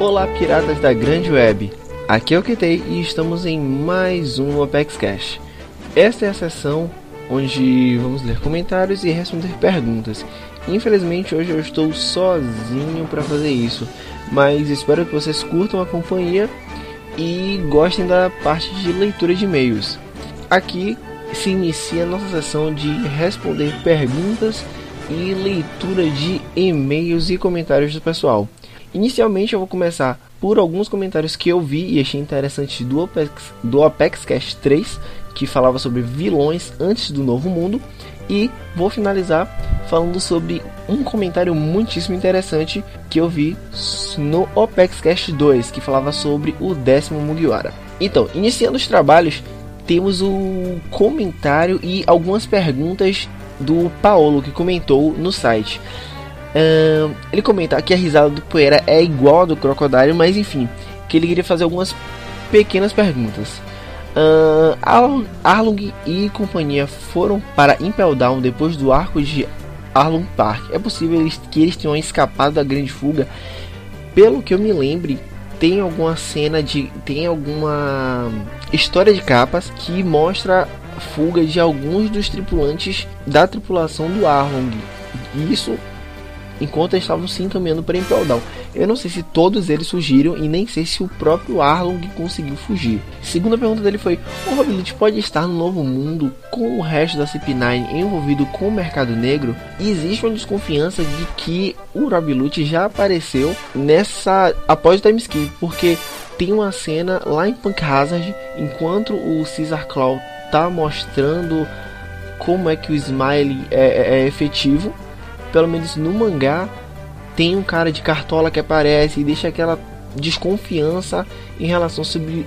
Olá, piratas da grande web. Aqui é o Kitei e estamos em mais um Apex Cash. Esta é a sessão onde vamos ler comentários e responder perguntas. Infelizmente hoje eu estou sozinho para fazer isso, mas espero que vocês curtam a companhia e gostem da parte de leitura de e-mails. Aqui se inicia a nossa sessão de responder perguntas e leitura de e-mails e comentários do pessoal. Inicialmente eu vou começar por alguns comentários que eu vi e achei interessantes do Apex, do Apex Cash 3, que falava sobre vilões antes do Novo Mundo, e vou finalizar falando sobre um comentário muitíssimo interessante que eu vi no Opex Cash 2, que falava sobre o décimo Mugiwara. Então, iniciando os trabalhos, temos o comentário e algumas perguntas do Paulo que comentou no site. Uh, ele comenta que a risada do Poeira é igual a do Crocodile, mas enfim, que ele queria fazer algumas pequenas perguntas. Uh, Arlong e companhia foram para Impel Down depois do arco de Arlong Park. É possível que eles tenham escapado da grande fuga. Pelo que eu me lembre, tem alguma cena de. tem alguma história de capas que mostra a fuga de alguns dos tripulantes da tripulação do Arlong. Isso enquanto estavam se encaminhando para Impel. Eu não sei se todos eles fugiram e nem sei se o próprio Arlong conseguiu fugir. Segunda pergunta dele foi: o Robilut pode estar no novo mundo com o resto da CP9 envolvido com o mercado negro? E existe uma desconfiança de que o Robilut já apareceu nessa após o time skip, porque tem uma cena lá em Punk Hazard enquanto o Caesar Claw tá mostrando como é que o Smile é, é, é efetivo pelo menos no mangá, tem um cara de cartola que aparece e deixa aquela desconfiança em relação sobre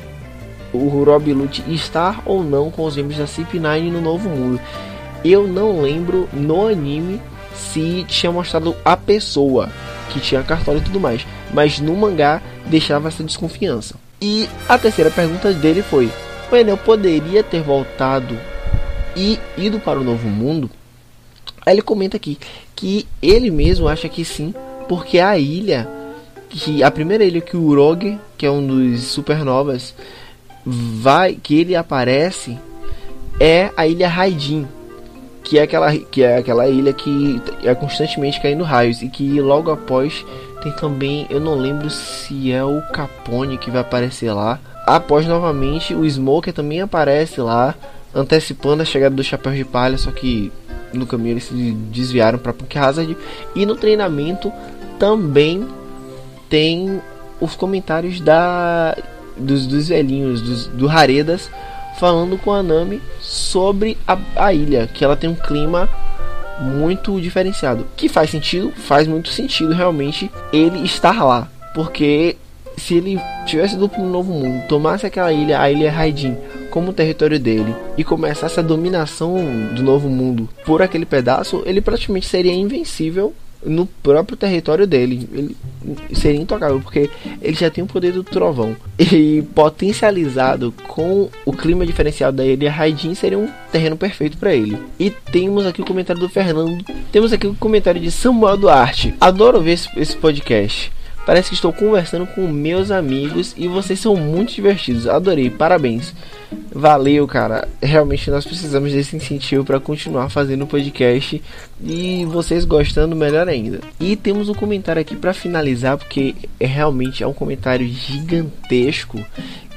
o Rob Lute estar ou não com os membros da CP9 no Novo Mundo. Eu não lembro no anime se tinha mostrado a pessoa que tinha cartola e tudo mais, mas no mangá deixava essa desconfiança. E a terceira pergunta dele foi: o Enel poderia ter voltado e ido para o Novo Mundo? Aí ele comenta aqui que ele mesmo acha que sim, porque a ilha, que a primeira ilha que o Urog, que é um dos supernovas, vai que ele aparece é a ilha Raidin, que é aquela que é aquela ilha que é constantemente caindo raios e que logo após tem também, eu não lembro se é o Capone que vai aparecer lá. Após novamente o Smoker também aparece lá, antecipando a chegada do Chapéu de Palha, só que no caminho eles se desviaram para Punk Hazard. E no treinamento também tem os comentários da dos, dos velhinhos dos, do Haredas falando com a Nami sobre a, a ilha que ela tem um clima muito diferenciado. Que faz sentido faz muito sentido realmente ele estar lá. Porque se ele tivesse um novo mundo tomasse aquela ilha a ilha Raidin como território dele e começasse a dominação do novo mundo por aquele pedaço, ele praticamente seria invencível no próprio território dele. Ele seria intocável, porque ele já tem o poder do trovão. E potencializado com o clima diferencial da ilha, Raidin seria um terreno perfeito para ele. E temos aqui o comentário do Fernando. Temos aqui o comentário de Samuel Duarte. Adoro ver esse, esse podcast. Parece que estou conversando com meus amigos e vocês são muito divertidos. Adorei, parabéns. Valeu, cara. Realmente nós precisamos desse incentivo para continuar fazendo o podcast e vocês gostando melhor ainda. E temos um comentário aqui para finalizar porque é realmente é um comentário gigantesco.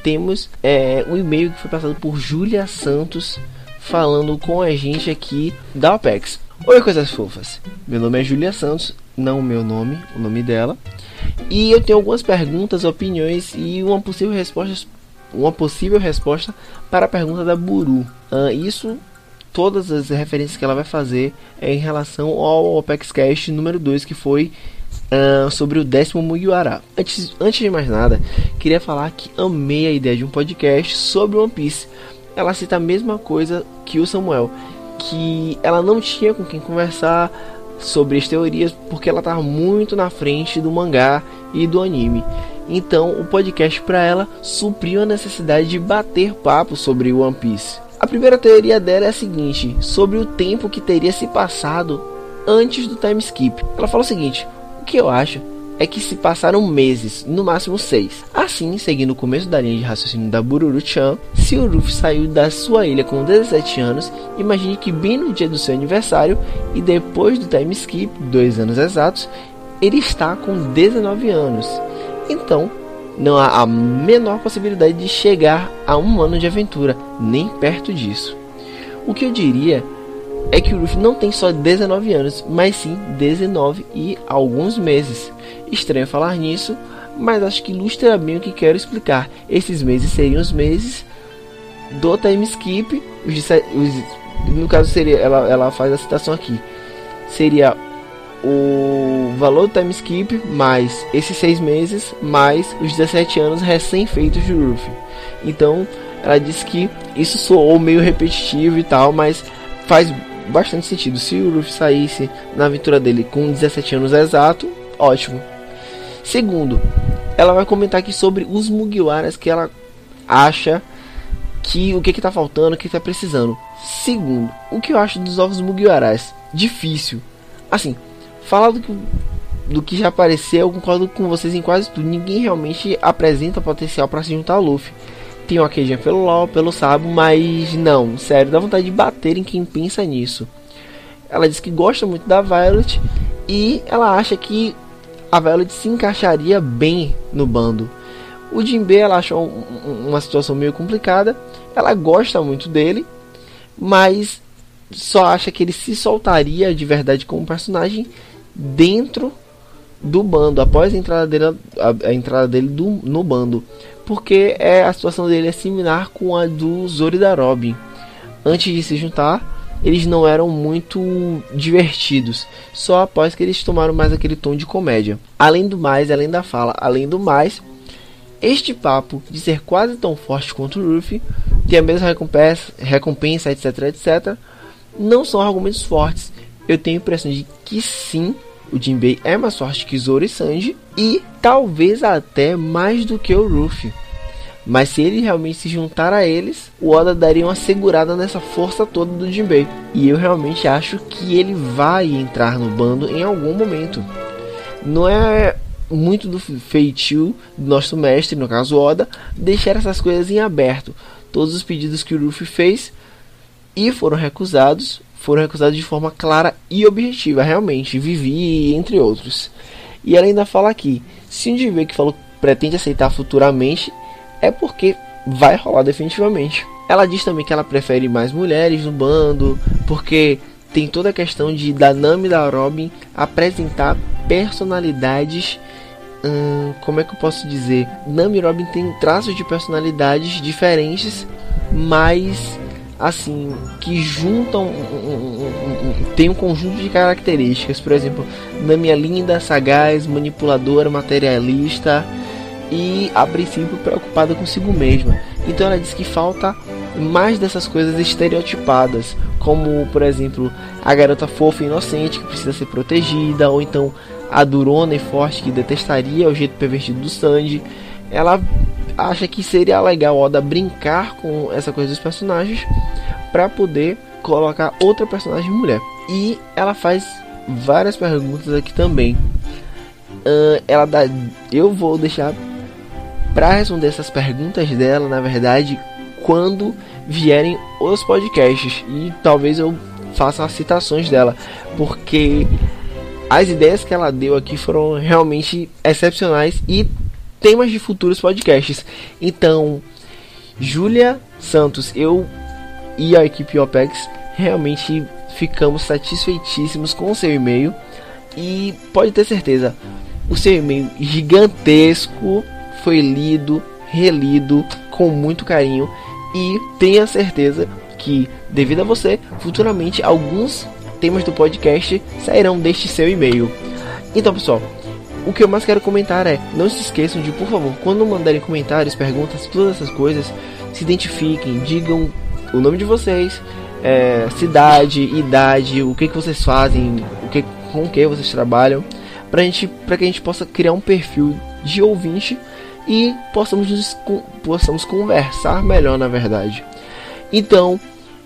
Temos é, um e-mail que foi passado por Julia Santos falando com a gente aqui da OPEX. Oi, coisas fofas. Meu nome é Julia Santos, não o meu nome, o nome dela. E eu tenho algumas perguntas, opiniões e uma possível resposta, uma possível resposta para a pergunta da Buru. Uh, isso, todas as referências que ela vai fazer é em relação ao Opex Cash número 2, que foi uh, sobre o décimo Mugiwara. Antes, antes de mais nada, queria falar que amei a ideia de um podcast sobre One Piece. Ela cita a mesma coisa que o Samuel, que ela não tinha com quem conversar sobre as teorias porque ela estava muito na frente do mangá e do anime. Então, o podcast para ela supriu a necessidade de bater papo sobre One Piece. A primeira teoria dela é a seguinte: sobre o tempo que teria se passado antes do time skip. Ela fala o seguinte: o que eu acho é que se passaram meses, no máximo seis. Assim, seguindo o começo da linha de raciocínio da Bururu-chan, se o Ruffy saiu da sua ilha com 17 anos, imagine que bem no dia do seu aniversário e depois do time skip, dois anos exatos, ele está com 19 anos. Então, não há a menor possibilidade de chegar a um ano de aventura, nem perto disso. O que eu diria é que o Ruffy não tem só 19 anos, mas sim 19 e alguns meses. Estranho falar nisso, mas acho que ilustra bem o que quero explicar. Esses meses seriam os meses do time skip. Os, os, no caso seria, ela, ela faz a citação aqui. Seria o valor do time skip mais esses seis meses mais os 17 anos recém-feitos de Ruffy. Então ela disse que isso soou meio repetitivo e tal, mas faz bastante sentido. Se o Ruffy saísse na aventura dele com 17 anos exato, ótimo. Segundo, ela vai comentar aqui sobre os Mugiwaras que ela acha que o que está faltando, o que está precisando. Segundo, o que eu acho dos ovos Mugiwaras? Difícil. Assim, falar do que, do que já apareceu, eu concordo com vocês em quase tudo. Ninguém realmente apresenta potencial para se juntar ao Luffy. Tem uma queijinha pelo LOL, pelo Sabo, mas não, sério, dá vontade de bater em quem pensa nisso. Ela diz que gosta muito da Violet e ela acha que a Violet se encaixaria bem no bando. O Jinbe ela achou uma situação meio complicada. Ela gosta muito dele, mas só acha que ele se soltaria de verdade como personagem dentro do bando após a entrada dele, a, a entrada dele do, no bando, porque é a situação dele é similar com a do Zoro e da Robin. Antes de se juntar, eles não eram muito divertidos, só após que eles tomaram mais aquele tom de comédia. Além do mais, além da fala, além do mais, este papo de ser quase tão forte quanto o Ruffy, ter a mesma recompensa, recompensa, etc, etc, não são argumentos fortes. Eu tenho a impressão de que sim, o Jinbei é mais forte que Zoro e Sanji e talvez até mais do que o Ruffy. Mas se ele realmente se juntar a eles, o Oda daria uma segurada nessa força toda do Jinbei. E eu realmente acho que ele vai entrar no bando em algum momento. Não é muito do feitio do nosso mestre, no caso Oda, deixar essas coisas em aberto. Todos os pedidos que o Luffy fez e foram recusados, foram recusados de forma clara e objetiva, realmente, Vivi entre outros. E ela ainda fala aqui, se um Jinbei que falou pretende aceitar futuramente, é porque vai rolar definitivamente. Ela diz também que ela prefere mais mulheres no bando, porque tem toda a questão de da Nami e da Robin apresentar personalidades. Hum, como é que eu posso dizer? Nami e Robin têm traços de personalidades diferentes, mas assim que juntam tem um conjunto de características. Por exemplo, Nami é linda, sagaz, manipuladora, materialista e a princípio preocupada consigo mesma. Então ela diz que falta mais dessas coisas estereotipadas, como por exemplo a garota fofa e inocente que precisa ser protegida, ou então a durona e forte que detestaria o jeito pervertido do Sanji. Ela acha que seria legal Oda brincar com essa coisa dos personagens para poder colocar outra personagem mulher. E ela faz várias perguntas aqui também. Uh, ela dá, eu vou deixar para responder essas perguntas dela, na verdade, quando vierem os podcasts e talvez eu faça as citações dela, porque as ideias que ela deu aqui foram realmente excepcionais e temas de futuros podcasts. Então, Júlia Santos, eu e a equipe OPEX realmente ficamos satisfeitíssimos com o seu e-mail e pode ter certeza, o seu e-mail gigantesco foi lido, relido com muito carinho e tenha certeza que, devido a você, futuramente alguns temas do podcast sairão deste seu e-mail. Então, pessoal, o que eu mais quero comentar é: não se esqueçam de, por favor, quando mandarem comentários, perguntas, todas essas coisas, se identifiquem, digam o nome de vocês, é, cidade, idade, o que, que vocês fazem, o que, com o que vocês trabalham, para gente, que a gente possa criar um perfil de ouvinte e possamos, possamos conversar melhor, na verdade. Então,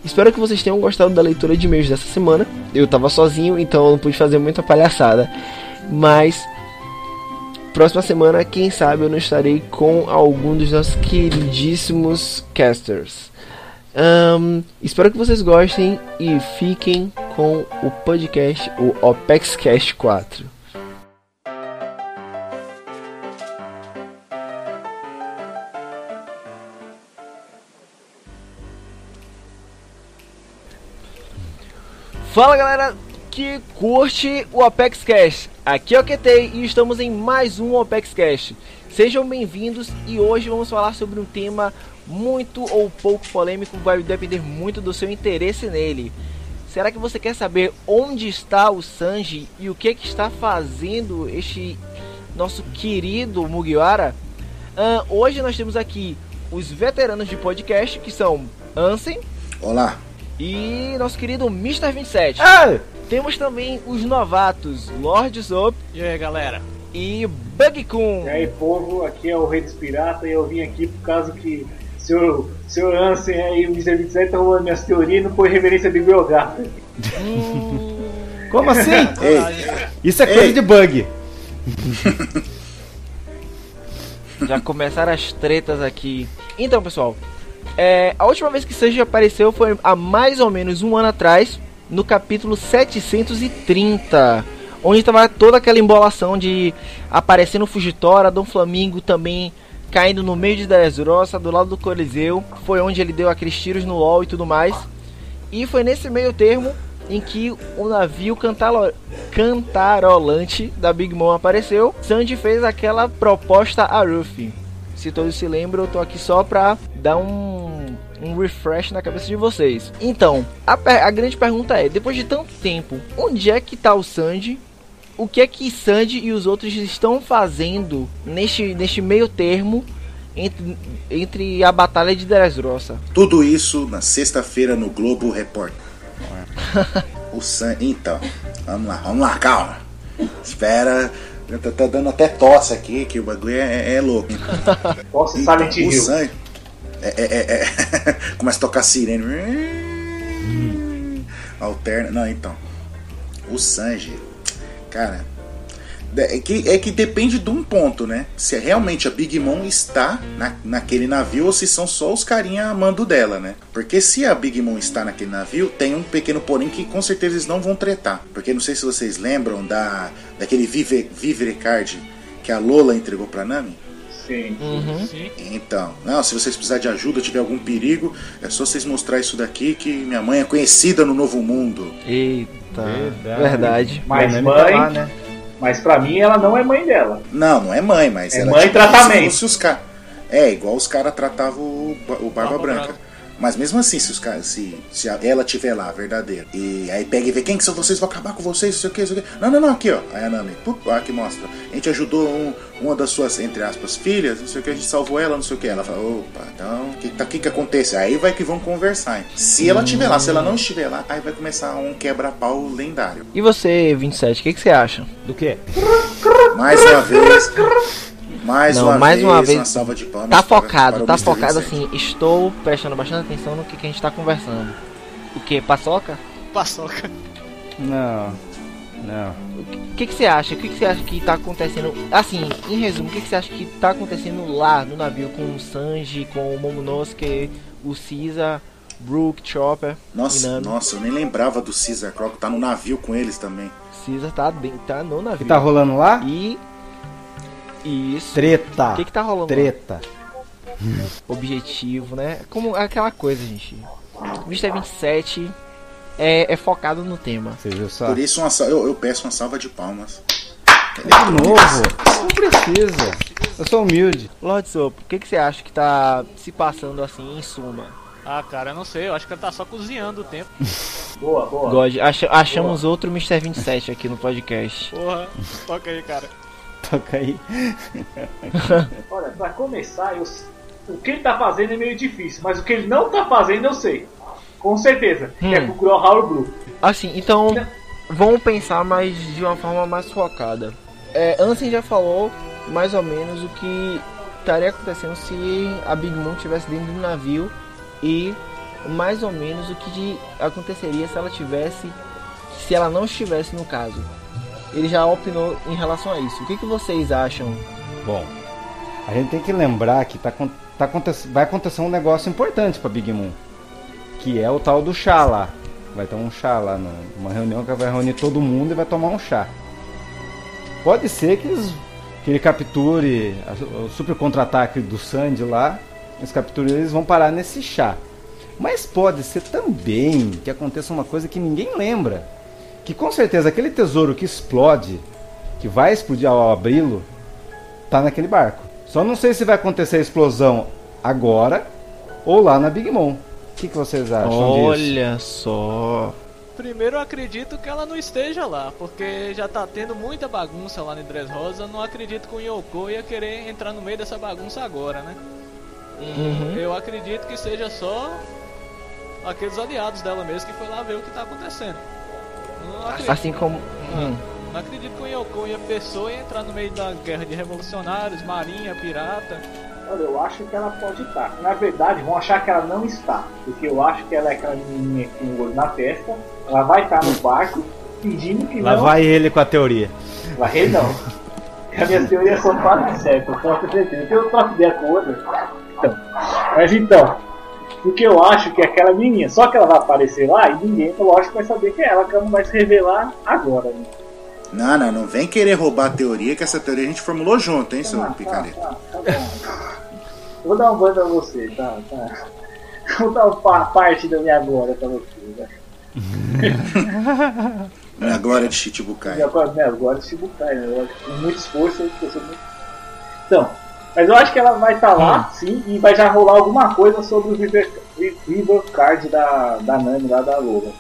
espero que vocês tenham gostado da leitura de e-mails dessa semana. Eu estava sozinho, então não pude fazer muita palhaçada. Mas próxima semana, quem sabe eu não estarei com algum dos nossos queridíssimos casters. Um, espero que vocês gostem e fiquem com o podcast, o OpexCast 4. Fala galera que curte o Apex Cash. Aqui é o QT e estamos em mais um Apex Cash. Sejam bem-vindos e hoje vamos falar sobre um tema muito ou pouco polêmico, vai depender muito do seu interesse nele. Será que você quer saber onde está o Sanji e o que, que está fazendo este nosso querido Mugiwara? Uh, hoje nós temos aqui os veteranos de podcast que são Ansem. Olá. E nosso querido Mr. 27. Ah! Temos também os novatos Lord Zop. E aí, galera? E Bug Kun. E aí, povo, aqui é o Rei dos Piratas e eu vim aqui por causa que o senhor, senhor Ansem aí, o Mr. 27 estão roubando minhas teorias e não foi reverência de Biogata. Hum... Como assim? Ei. Isso é coisa Ei. de bug. Já começaram as tretas aqui. Então, pessoal, é, a última vez que Sanji apareceu foi há mais ou menos um ano atrás, no capítulo 730, onde estava toda aquela embolação de aparecendo Fugitora, Dom Flamingo também caindo no meio de Dressrosa, do lado do Coliseu. Foi onde ele deu aqueles tiros no LoL e tudo mais. E foi nesse meio termo em que o navio cantalo- cantarolante da Big Mom apareceu. Sanji fez aquela proposta a Ruffy. Se todos se lembram, eu tô aqui só pra dar um, um refresh na cabeça de vocês. Então, a, a grande pergunta é: depois de tanto tempo, onde é que tá o Sanji? O que é que Sanji e os outros estão fazendo neste, neste meio termo entre, entre a batalha de Dressrosa? Tudo isso na sexta-feira no Globo Repórter. o San... Então, vamos lá, vamos lá, calma. Espera. Tá, tá dando até tosse aqui, que o bagulho é, é louco. Posso Então, Silent o Hill. San... é, é, é, é. Começa a tocar sirene. Alterna. Não, então. O Sanji, cara. É que, é que depende de um ponto, né? Se realmente a Big Mom está na, naquele navio ou se são só os carinha amando dela, né? Porque se a Big Mom está naquele navio, tem um pequeno porém que com certeza eles não vão tretar. Porque não sei se vocês lembram da daquele Vive, Vivere Card que a Lola entregou pra Nami. Sim. Sim. Então, não, se vocês precisarem de ajuda, tiver algum perigo, é só vocês mostrar isso daqui que minha mãe é conhecida no Novo Mundo. Eita, Verdade. verdade. Mas Nami mãe, tá lá, né? mas pra mim ela não é mãe dela. Não, não é mãe, mas É ela mãe tipo, tratamento. Se fosse os ca... É, igual os caras tratavam o Barba Barba Branca. Branca. Mas mesmo assim, se, os caras, se, se ela tiver lá, verdadeira, e aí pega e vê quem que são vocês, vou acabar com vocês, não sei o que, não sei o que. Não, não, não, aqui ó. Aí a Nami, pup, aqui mostra. A gente ajudou um- uma das suas, entre aspas, filhas, não sei o que, a gente salvou ela, não sei o que. Ela fala, opa, então, o que, tá, que que acontece? Aí vai que vão conversar. hein? Se ela estiver lá, se ela não estiver lá, aí vai começar um quebra-pau lendário. E você, 27, o que, que você acha? Do quê? Mais uma vez. Mais Não, uma mais vez, uma vez. salva de palmas. Tá para- focado, para tá focado 27. assim. Estou prestando bastante atenção no que, que a gente tá conversando. O que? Paçoca? Paçoca. Não. Não. O que, que você acha? O que, que você acha que tá acontecendo? Assim, em resumo, o que, que você acha que tá acontecendo lá no navio com o Sanji, com o Momonosuke, o Caesar, Brook, Chopper Nossa, nossa, eu nem lembrava do Caesar Croc, tá no navio com eles também. Caesar tá, dentro, tá no O que navio. tá rolando lá? E. Isso. Treta. O que, que tá rolando? Treta. Objetivo, né? Como aquela coisa, gente. Mr. 27 é, é focado no tema. Você viu só? Por isso uma eu, eu peço uma salva de palmas. De novo. Não precisa. Eu sou humilde. Lord Soap, o que, que você acha que tá se passando assim em suma? Ah, cara, eu não sei. Eu acho que ela tá só cozinhando o tempo. Boa, boa. God, acha- achamos outro Mr. 27 aqui no podcast. Porra, toca aí, cara. Toca aí. Olha, pra começar, eu- o que ele tá fazendo é meio difícil, mas o que ele não tá fazendo eu sei. Com certeza. Que é Hum. procurar o Raul Blue. Assim, então vamos pensar mais de uma forma mais focada. É, Ansem já falou mais ou menos o que estaria acontecendo se a Big Mom estivesse dentro do navio e mais ou menos o que de- aconteceria se ela tivesse, se ela não estivesse no caso. Ele já opinou em relação a isso. O que, que vocês acham? Bom, a gente tem que lembrar que tá, tá vai acontecer um negócio importante para Big Moon, que é o tal do chá lá. Vai ter um chá lá, numa reunião que vai reunir todo mundo e vai tomar um chá. Pode ser que, eles, que ele capture o super contra-ataque do Sandy lá, os capturas eles vão parar nesse chá. Mas pode ser também que aconteça uma coisa que ninguém lembra. Que com certeza aquele tesouro que explode, que vai explodir ao abri-lo, tá naquele barco. Só não sei se vai acontecer a explosão agora ou lá na Big Mom. O que, que vocês acham Olha disso? só. Primeiro eu acredito que ela não esteja lá, porque já tá tendo muita bagunça lá em Dressrosa. Eu não acredito que o Yoko ia querer entrar no meio dessa bagunça agora, né? Uhum. Eu acredito que seja só aqueles aliados dela mesmo que foi lá ver o que tá acontecendo. Acredito, assim como. não, Hum. não acredito que o Yoko e a pessoa ia entrar no meio da guerra de revolucionários, marinha, pirata. Olha, eu acho que ela pode estar. Na verdade, vão achar que ela não está. Porque eu acho que ela é aquela menininha com o olho na testa. Ela vai estar no barco fingindo que Lá não. vai ele com a teoria. Vai não. A minha teoria são quase certas, eu posso ter certeza. Eu troco ideia com outra. Então, mas então, porque eu acho que é aquela menina, só que ela vai aparecer lá e ninguém, lógico, vai saber que é ela, que ela não vai se revelar agora. Né? Não, não, não vem querer roubar a teoria, que essa teoria a gente formulou junto, hein, seu Ah, tá, picareta. tá, tá bom. Vou dar um banho pra você, tá? tá. Vou dar uma parte da minha glória pra você, né? É a glória de Chichibukai. Minha, minha glória de Shibukai, né? Eu acho Com muito esforço, eu sou muito... Então, mas eu acho que ela vai estar lá, sim, e vai já rolar alguma coisa sobre o River, River Card da, da Nami, lá da Lola.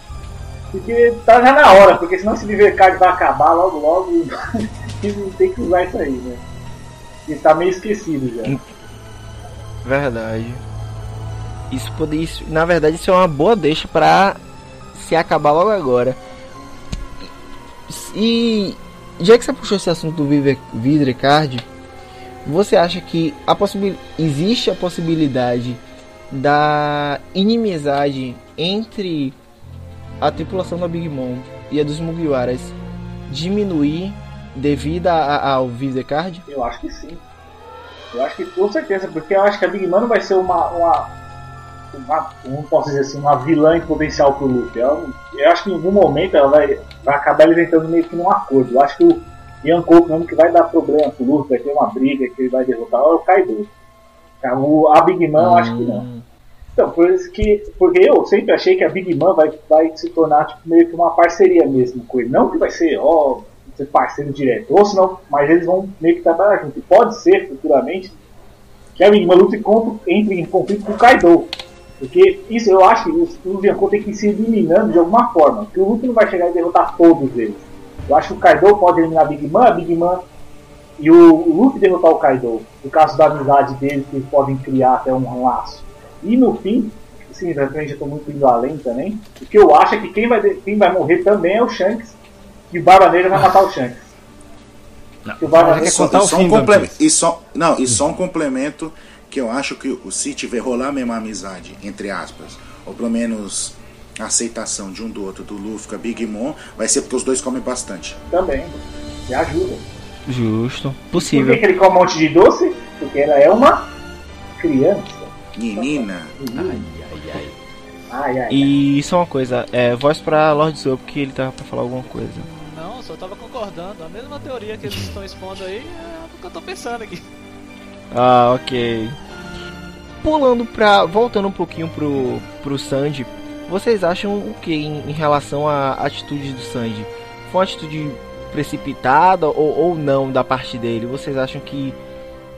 Porque tá já na hora, porque senão esse River Card vai acabar logo logo e não tem que usar isso aí, né? E tá meio esquecido já. Verdade. Isso poderia. Isso, na verdade, isso é uma boa deixa pra se acabar logo agora. E já que você puxou esse assunto do Viver- Vidre Card, você acha que a possibil... existe a possibilidade da inimizade entre a tripulação da Big Mom e a dos Mugiwaras diminuir devido a- a- ao Viver Card? Eu acho que sim. Eu acho que com certeza, porque eu acho que a Big Man não vai ser uma. uma, uma como posso dizer assim, uma vilã em potencial pro Luffy. Ela- eu acho que em algum momento ela vai, vai acabar entrando meio que num acordo. Eu acho que o Yonkou mesmo que vai dar problema pro Luffy, vai ter uma briga que ele vai derrotar é o Kaido. O- A Big Man eu acho que não. Hum, Então, por isso que. Porque eu sempre achei que a Big Man vai, vai se tornar tipo, meio que uma parceria mesmo com ele. Não que vai ser, ó, ser parceiro direto, ou senão, mas eles vão meio que trabalhar junto. E pode ser futuramente que a Big Man lute contra, entre em conflito com o Kaido. Porque isso eu acho que o, o Yonkou tem que ir se eliminando de alguma forma. Porque o Luffy não vai chegar e derrotar todos eles. Eu acho que o Kaido pode eliminar a Big Man, a Big Man e o, o Luffy derrotar o Kaido. No caso da amizade deles, que eles podem criar até um laço. E no fim, sim, já estou muito indo além também. O que eu acho é que quem vai, quem vai morrer também é o Shanks. E o Barba Negra vai matar o Shanks. Que o Barba Negra- E só, contar e o só fim um do comple- One Piece. e só Não, e só um complemento que eu acho que o- se tiver rolar mesmo a amizade, entre aspas, ou pelo menos a aceitação de um do outro, do Luffy com a Big Mom, vai ser porque os dois comem bastante. também. Me ajuda. justo. Por Possível. que, que ele come um monte de doce? Porque ela é uma criança. Menina, Ai, ai, ai. E só uma coisa, é, voz pra Lord Zoro, porque ele tava pra falar alguma coisa. Não, só tava concordando. A mesma teoria que eles estão expondo aí é o que eu tô pensando aqui. Ah, ok. Pulando pra. voltando um pouquinho pro, pro Sanji, vocês acham o que em, em relação à atitude do Sanji? Foi uma atitude precipitada ou, ou não da parte dele? Vocês acham que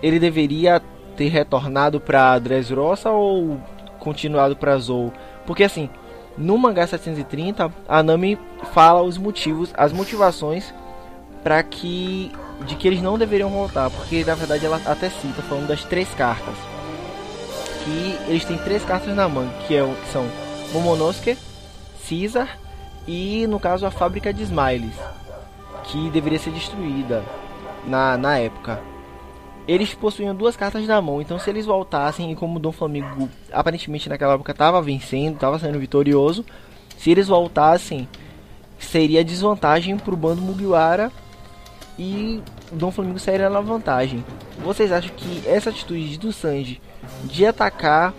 ele deveria ter retornado pra Dressrosa ou continuado pra Zou? Porque assim, no mangá 730, a Nami fala os motivos, as motivações para que de que eles não deveriam voltar, porque na verdade ela até cita falando das três cartas. Que eles têm três cartas na mão, que, é, que são Momonosuke, Caesar e no caso a fábrica de Smiles, que deveria ser destruída na, na época. Eles possuíam duas cartas na mão, então se eles voltassem, e como o Dom Flamengo aparentemente naquela época estava vencendo, estava sendo vitorioso, se eles voltassem, seria desvantagem para o bando Mugiwara e o Dom Flamingo sairia na vantagem. Vocês acham que essa atitude do Sanji de atacar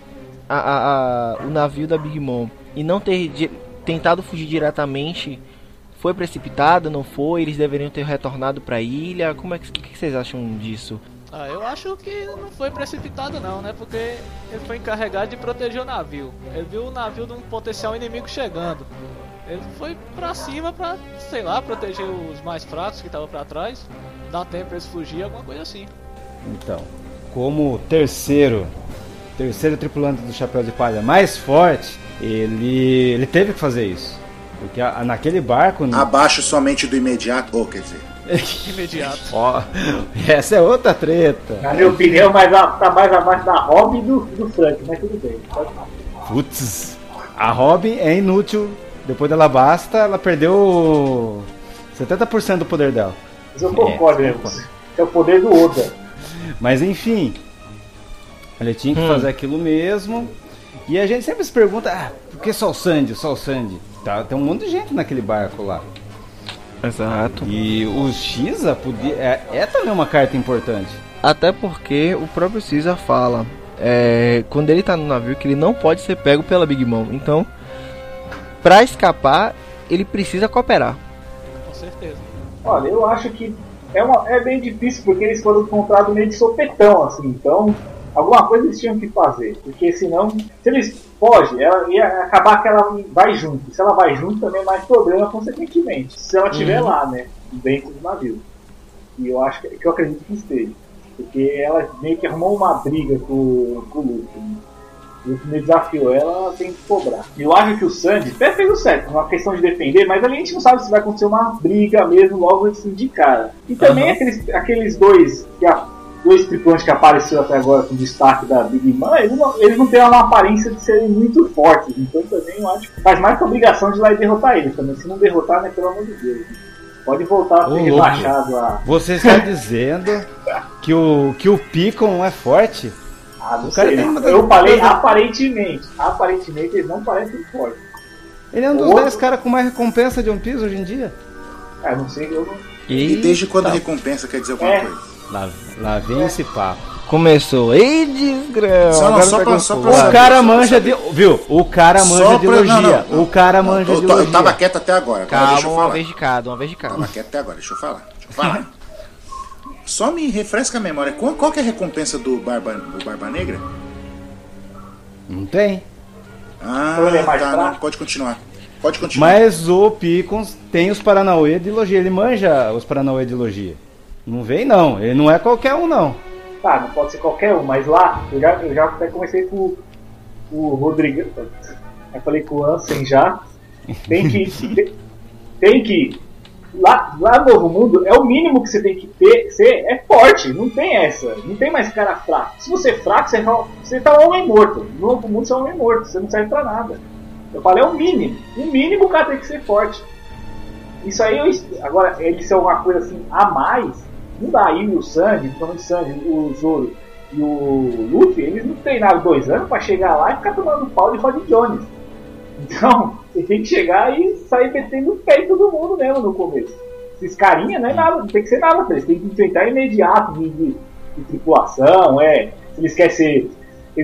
a, a- a- o navio da Big Mom e não ter di- tentado fugir diretamente foi precipitada? Não foi? Eles deveriam ter retornado para a ilha? Como é que, que vocês acham disso? Ah, eu acho que não foi precipitado não, né? Porque ele foi encarregado de proteger o navio. Ele viu o navio de um potencial inimigo chegando. Ele foi pra cima pra, sei lá, proteger os mais fracos que estavam pra trás. Dar tempo pra eles fugir, alguma coisa assim. Então, como terceiro, terceiro tripulante do Chapéu de Palha mais forte, ele, ele teve que fazer isso. Porque a- naquele barco. Abaixo somente do imediato. Ou quer dizer, Imediato. Ó, essa é outra treta. Na minha opinião, mais a, tá mais abaixo da Robin e do, do Frank, mas tudo bem. Putz, a Robin é inútil. Depois dela basta, ela perdeu 70% do poder dela. Mas eu concordo, né? É o poder do Oda. Mas enfim, ele tinha que Hum. fazer aquilo mesmo. E a gente sempre se pergunta, ah, por que só o Sandy, só o Sandy? Tá, tem um monte de gente naquele barco lá. Exato. E o Shiza podia, é, é também uma carta importante. Até porque o próprio Caesar fala, é, quando ele tá no navio, que ele não pode ser pego pela Big Mom. Então, pra escapar, ele precisa cooperar. Com certeza. Olha, eu acho que é, uma, é bem difícil porque eles foram encontrados meio de sopetão, assim. Então, alguma coisa eles tinham que fazer. Porque senão, se eles fogem, ela ia acabar que ela vai junto. Se ela vai junto, também é mais problema, consequentemente. Se ela estiver lá, né? Dentro do navio. E eu acho que, que eu acredito que esteja. Porque ela meio que arrumou uma briga com, com o Luffy. né? O Luffy me desafiou ela, ela tem que cobrar. Eu acho que o Sandy até fez o certo, uma questão de defender, mas ali a gente não sabe se vai acontecer uma briga mesmo logo assim de cara. E também aqueles, aqueles dois que a- dois tripulantes que apareceram até agora com destaque da Big Man, eles não, eles não têm uma aparência de serem muito fortes. Então também eu acho que faz mais que a obrigação de ir lá e derrotar eles também. Se não derrotar, né, pelo amor de Deus. né? Pode voltar a ser rebaixado a. Você está dizendo que o, que o Picon é forte? Ah, não O cara sei. né? Eu falei aparentemente. Aparentemente eles não parecem fortes. Ele é um dos Outro- 10 caras com mais recompensa de One Piece hoje em dia. Ah, não sei, eu não. e desde quando a Tá. recompensa quer dizer alguma É. coisa? Lá, lá vem esse papo. Começou. Ei, desgrama. Só não, Agora só pra- só pra fogo. saber. O cara manja saber. de. Viu? O cara manja Só de pra- elogia. não, não, O cara manja eu, de tô- eu elogia. tava quieto até agora. agora deixa eu Calma, falar. uma vez de cada, uma vez de cada. Tava quieto até agora, deixa eu falar. Deixa eu falar. Só me refresca a memória. Qual, qual que é a recompensa do Barba, do Barba Negra? Não tem. Ah, tá, não, pode continuar. Pode continuar. Mas o Picon tem os Paranauê de elogia. Ele manja os Paranauê de elogia. Não vem não. Ele não é qualquer um não. Tá, não pode ser qualquer um, mas lá, eu já, eu já até comecei com o- Rodrigo. Eu falei com o Ansem já. Tem que. tem, tem que. Lá, lá no Novo Mundo, é o mínimo que você tem que ter, ser é forte, não tem essa, não tem mais cara fraco. Se você é fraco, você, é- você tá um homem morto. No Novo Mundo você é um homem morto, você não serve pra nada. Eu falei, é o mínimo. O mínimo o cara tem que ser forte. Isso aí, eu, agora, ele ser alguma coisa assim a mais, não dá. Aí o principalmente o Sandy, o Zoro e o Luffy, eles não treinaram dois anos pra chegar lá e ficar tomando pau de Rod Jones. Então, você tem que chegar e sair metendo o pé em todo mundo mesmo no começo. Esses carinha não é nada, não tem que ser nada pra eles, tem que enfrentar imediato de, de, de tripulação, é. Se eles querem ser.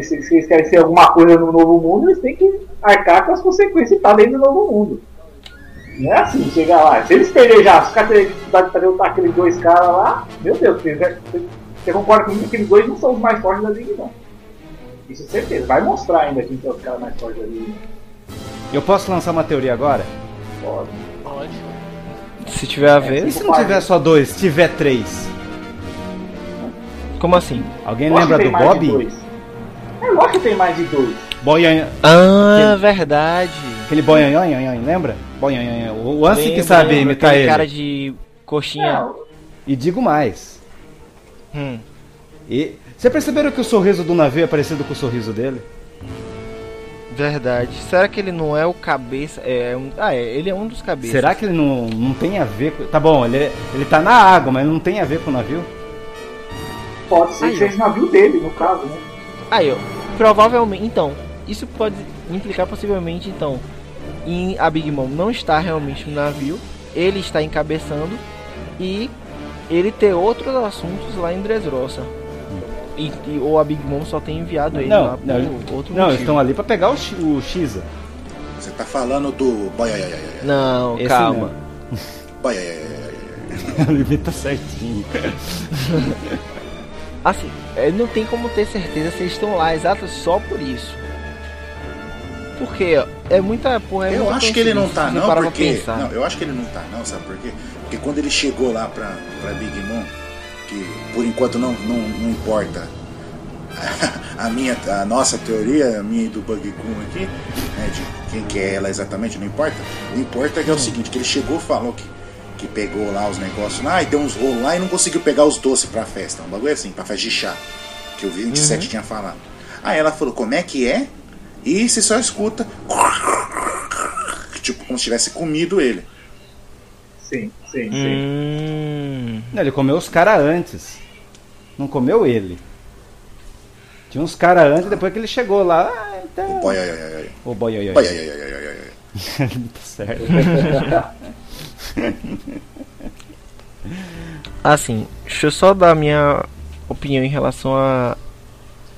Se eles querem ser alguma coisa no novo mundo, eles têm que arcar com as consequências de estar dentro do novo mundo. Não é assim, chegar lá. Se eles perderem já, se os caras terem dificuldade pra derrotar aqueles dois caras lá, meu Deus, você, você, você concorda comigo que aqueles dois não são os mais fortes da liga, não. Isso é certeza. Vai mostrar ainda quem são os caras mais fortes da liga. Eu posso lançar uma teoria agora? Pode. Pode. Se tiver a ver. E se não tiver só dois, tiver três? Como assim? Alguém Lógico lembra do tem de Bob? É lógico que tem mais de dois. Boianha. Ah, verdade. Aquele boianhonhonhon, lembra? Boianhonhon. O Ansem que sabe lembro, imitar ele. cara de coxinha. Não, E digo mais. Hum. E você perceberam que o sorriso do navio é parecido com o sorriso dele? Verdade. Será que ele não é o cabeça? É um... Ah, é. Ele é um dos cabeças. Será que ele não, não tem a ver com. Tá bom, ele, ele tá na água, mas não tem a ver com o navio? pode ser Aí, que seja o navio dele, no caso, né? Aí, ó. Provavelmente. Então, isso pode implicar possivelmente, então, em a Big Mom não estar realmente no navio. Ele está encabeçando. E ele ter outros assuntos lá em Dressrosa. E, e, ou a Big Mom só tem enviado ele Não, lá por não, outro Não, eles motivo. estão ali pra pegar o, o Shiza. Você tá falando do. Boy, ai, ai, ai, ai, Não, Esse calma. boy, ai, ai, ai, ai, ai. Limita certinho. Assim, é, não tem como ter certeza se eles estão lá exato só por isso. Porque ó, é muita porra. É Eu acho que ele não tá, não, porque. Não, eu acho que ele não tá, não, sabe por quê? Porque quando ele chegou lá pra, pra Big Mom, que por enquanto não, não, não importa a minha, a nossa teoria, a minha e do Bug Kun aqui, né, de quem que é ela exatamente, não importa. O importa é que é o seguinte, que ele chegou falou que, que pegou lá os negócios lá e deu uns rolos lá e não conseguiu pegar os doces pra festa. Um bagulho assim, pra festa de chá. Que o 27 tinha falado. Aí ela falou, como é que é? E você só escuta. Tipo, como se tivesse comido ele. Sim, sim, sim. Hum, Não, ele comeu os caras antes. Não comeu ele. Tinha uns caras antes, depois que ele chegou lá. Ah, então. Boy, ai, ai, ai. Ô, boy, oi, oi. Boy, ai, ai, ai, ai, ai, tá certo. assim, deixa eu só dar minha opinião em relação a,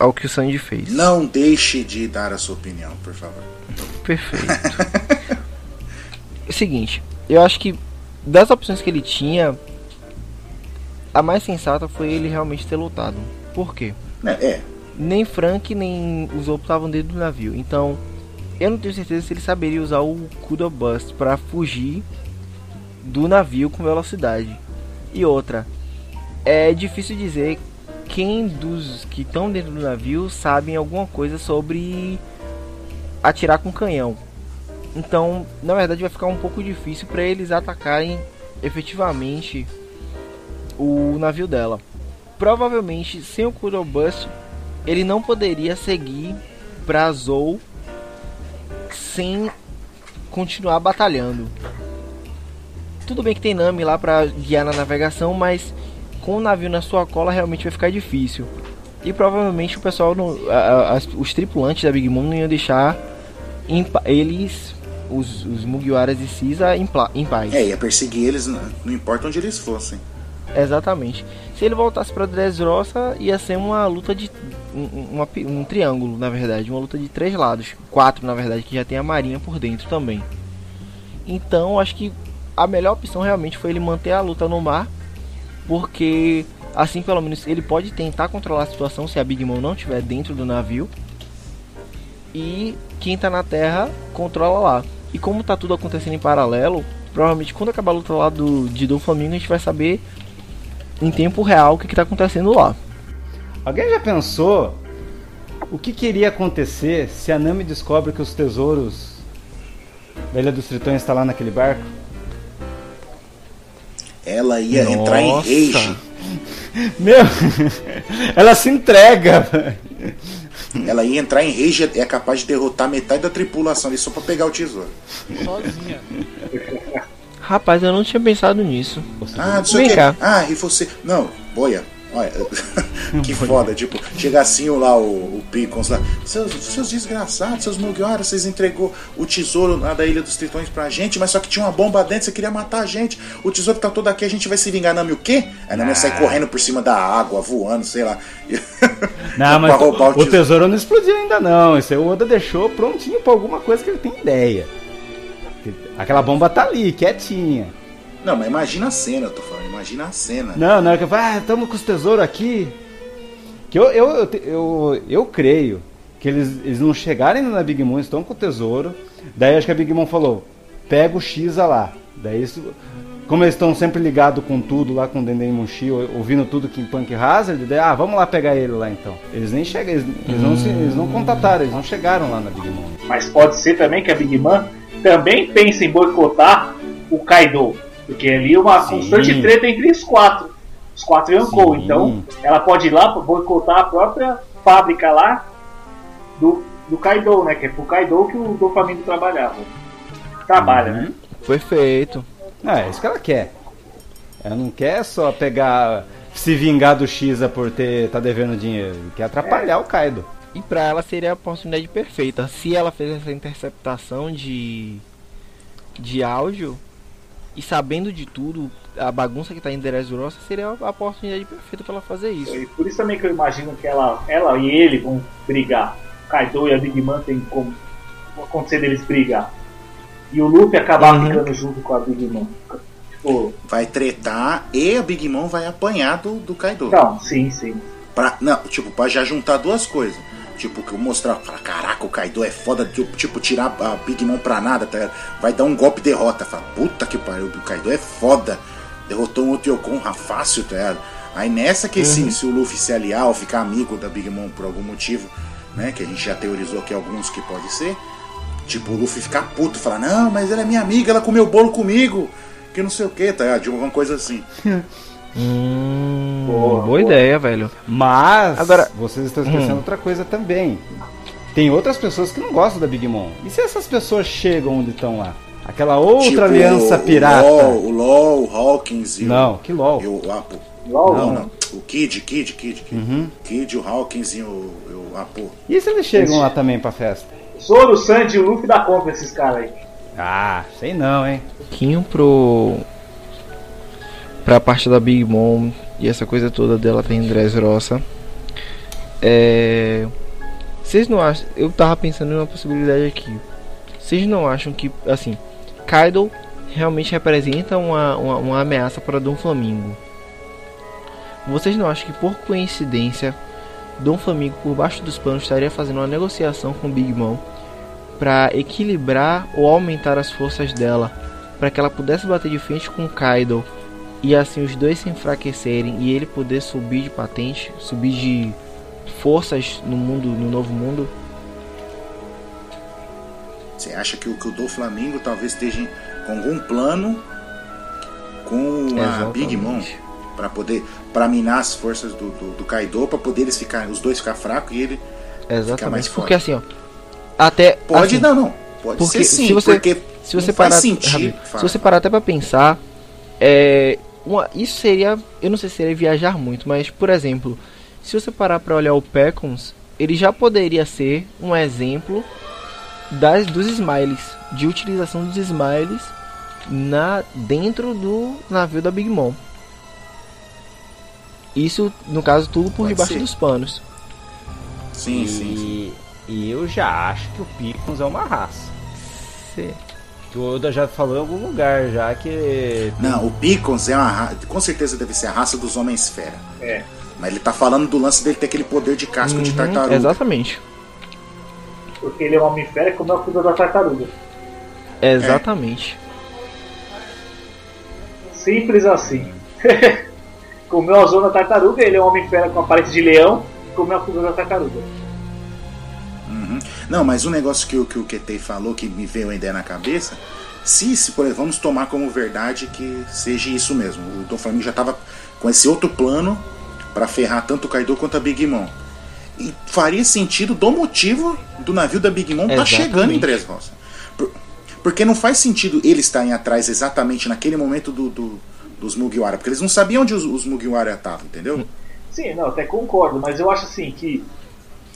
ao que o Sandy fez. Não deixe de dar a sua opinião, por favor. Perfeito. É seguinte, eu acho que das opções que ele tinha, a mais sensata foi ele realmente ter lutado. Por quê? Né, É, Nem Frank nem os outros estavam dentro do navio. Então, eu não tenho certeza se ele saberia usar o Kudo Bust para fugir do navio com velocidade. E outra, é difícil dizer quem dos que estão dentro do navio sabem alguma coisa sobre atirar com canhão. Então, na verdade, vai ficar um pouco difícil para eles atacarem efetivamente o navio dela. Provavelmente, sem o Kudo Bust, ele não poderia seguir pra Zou sem continuar batalhando. Tudo bem que tem Nami lá pra guiar na navegação, mas com o navio na sua cola realmente vai ficar difícil. E provavelmente o pessoal, não, a- a- os tripulantes da Big Mom não iam deixar eles, os, os Mugiwaras e Caesar, em, em paz. é, ia perseguir eles, não, não importa onde eles fossem. Exatamente. Se ele voltasse pra Dressrosa, ia ser uma luta de. Um, um triângulo, na verdade. Uma luta de três lados. Quatro, na verdade, que já tem a marinha por dentro também. Então, acho que a melhor opção realmente foi ele manter a luta no mar. Porque, assim, pelo menos, ele pode tentar controlar a situação se a Big Mom não estiver dentro do navio. E quem tá na terra controla lá. E como tá tudo acontecendo em paralelo, provavelmente quando acabar a luta lá do, de do Flamengo, a gente vai saber em tempo real o que, que tá acontecendo lá. Alguém já pensou o que queria acontecer se a Nami descobre que os tesouros da Ilha dos Tritões está lá naquele barco? Ela ia entrar em Nossa. rage. Meu, ela se entrega. velho. Ela ia entrar em rage e é capaz de derrotar metade da tripulação ali só pra pegar o tesouro. Sozinha. Rapaz, eu não tinha pensado nisso. Ah, não sei Vem o que. cá. Ah, e você. Não, boia. Olha, que foda, tipo, chega assim lá, o, o Picons lá. Seus, seus desgraçados, seus Mugiwara, vocês entregou o tesouro lá da Ilha dos Tritões pra gente, mas só que tinha uma bomba dentro, você queria matar a gente. O tesouro tá todo aqui, a gente vai se vingar. Nami o quê? A Nami sai correndo por cima da água, voando, sei lá. Não, mas o, o tesouro não explodiu ainda não. Isso aí o Oda deixou prontinho pra alguma coisa que ele tem ideia. Aquela bomba tá ali, quietinha. Não, mas imagina a cena, eu tô falando, imagina a cena. Não, na hora que eu falo, ah, estamos com os tesouros aqui. Que eu, eu, eu, eu, eu creio que eles, eles não chegarem na Big Mom, estão com o tesouro. Daí acho que a Big Mom falou, pega o X lá. Daí isso, como eles estão sempre ligados com tudo lá com o Denden Mushi, ou- ouvindo tudo que em Punk Hazard, daí, ah, vamos lá pegar ele lá então. Eles nem chegam, eles, eles não, se- eles não contataram, eles não chegaram lá na Big Mom. Mas pode ser também que a Big Man também pense em boicotar o Kaido. Porque ali é uma Sim. constante treta entre os quatro. Os quatro Yonkou. Sim. Então ela pode ir lá boicotar a própria fábrica lá do, do Kaido, né? Que é pro Kaido que o Doflamingo trabalhava. Trabalha, né? Perfeito. Ah, é isso que ela quer. Ela não quer só pegar, se vingar do Xa por ter tá devendo dinheiro. Quer atrapalhar o Kaido. E pra ela seria a oportunidade perfeita. Se ela fez essa interceptação de de áudio, e sabendo de tudo, a bagunça que tá em Dressrosa seria a oportunidade perfeita para ela fazer isso. E por isso também que eu imagino que ela, ela e ele vão brigar. Kaido e a Big Mom tem como acontecer deles brigar. E o Luffy acabar Uhum. ficando junto com a Big Mom. Tipo, Vai tretar e a Big Mom vai apanhar do, do Kaido. não, sim, sim. Pra, não, tipo, pra já juntar duas coisas. Tipo, que eu mostrar, falar, caraca, o Kaido é foda, tipo, tirar a Big Mom pra nada, tá ligado? Vai dar um golpe de derrota. Fala, puta que pariu, o Kaido é foda. Derrotou um outro Yokon fácil, tá ligado? Aí nessa que sim, se o Luffy se aliar ou ficar amigo da Big Mom por algum motivo, né? Que a gente já teorizou aqui alguns que pode ser. Tipo, o Luffy ficar puto, falar, não, mas ela é minha amiga, ela comeu bolo comigo. Que não sei o que, tá ligado? De alguma coisa assim. Hum, Boa, boa, boa. ideia, velho. Mas Agora- vocês estão esquecendo Hum. outra coisa também. Tem outras pessoas que não gostam da Big Mom. E se essas pessoas chegam onde estão lá? Aquela outra Tipo, aliança o pirata. LOL, o LOL, o Hawkins e o- Não, que LOL. E o Apo. LOL, Não, Não. O Kid, Kid, Kid, Kid. Uhum. Kid, o Hawkins e o, o Apo. E se eles chegam lá também pra festa? Zoro, Sandy e o Luffy dá conta desses caras aí. Ah, sei não, hein? Um pouquinho pro. Pra parte da Big Mom e essa coisa toda dela ter em Dressrosa. É. Vocês não acham. Eu tava pensando em uma possibilidade aqui. Vocês não acham que, assim, Kaido realmente representa uma, uma, uma ameaça para Dom Flamingo? Vocês não acham que, por coincidência, Dom Flamingo, por baixo dos panos, estaria fazendo uma negociação com Big Mom para equilibrar ou aumentar as forças dela, para que ela pudesse bater de frente com Kaido e assim os dois se enfraquecerem e ele poder subir de patente, subir de forças no mundo, no novo mundo? Você acha que o, que o do Flamengo talvez esteja com algum plano com a Big Mom Exatamente. para poder para minar as forças do, do, do Kaido para poder eles ficar, os dois ficar fracos e ele mais Exatamente. forte. Porque assim, ó, até pode assim, não, não. Pode porque ser sim, se você- porque se você parar, sentido. Se você parar até para pensar, é, uma, isso seria, eu não sei se seria viajar muito, mas por exemplo, se você parar para olhar o Pecons, ele já poderia ser um exemplo das dos smiles, de utilização dos smiles na dentro do navio da Big Mom. Isso, no caso, tudo por Pode debaixo ser. dos panos. Sim, sim, sim. E, e eu já acho que o Pickles é uma raça. Cê- Que o Oda já falou em algum lugar já que. Não, o Beacons é uma ra- com certeza deve ser a raça dos homens fera. É. Mas ele tá falando do lance dele ter aquele poder de casco de Uhum, tartaruga. Exatamente. Porque ele é um homem fera como é o filho da tartaruga. Exatamente. Simples assim. comeu a zona da tartaruga, ele é um homem fera com aparência de leão, comeu a fuga da tartaruga. Não, mas um negócio que, o- que o Ketei falou que me veio a ideia na cabeça. Se, se por exemplo, vamos tomar como verdade que seja isso mesmo. O Dom Flamingo já tava com esse outro plano para ferrar tanto o Kaido quanto a Big Mom. E faria sentido do motivo do navio da Big Mom tá Exatamente. chegando em Dressrosa. Por- Porque não faz sentido eles estarem atrás exatamente naquele momento do, do- dos Mugiwara, porque eles não sabiam onde os, os Mugiwara estavam, entendeu? Sim, não, até concordo, mas eu acho assim que.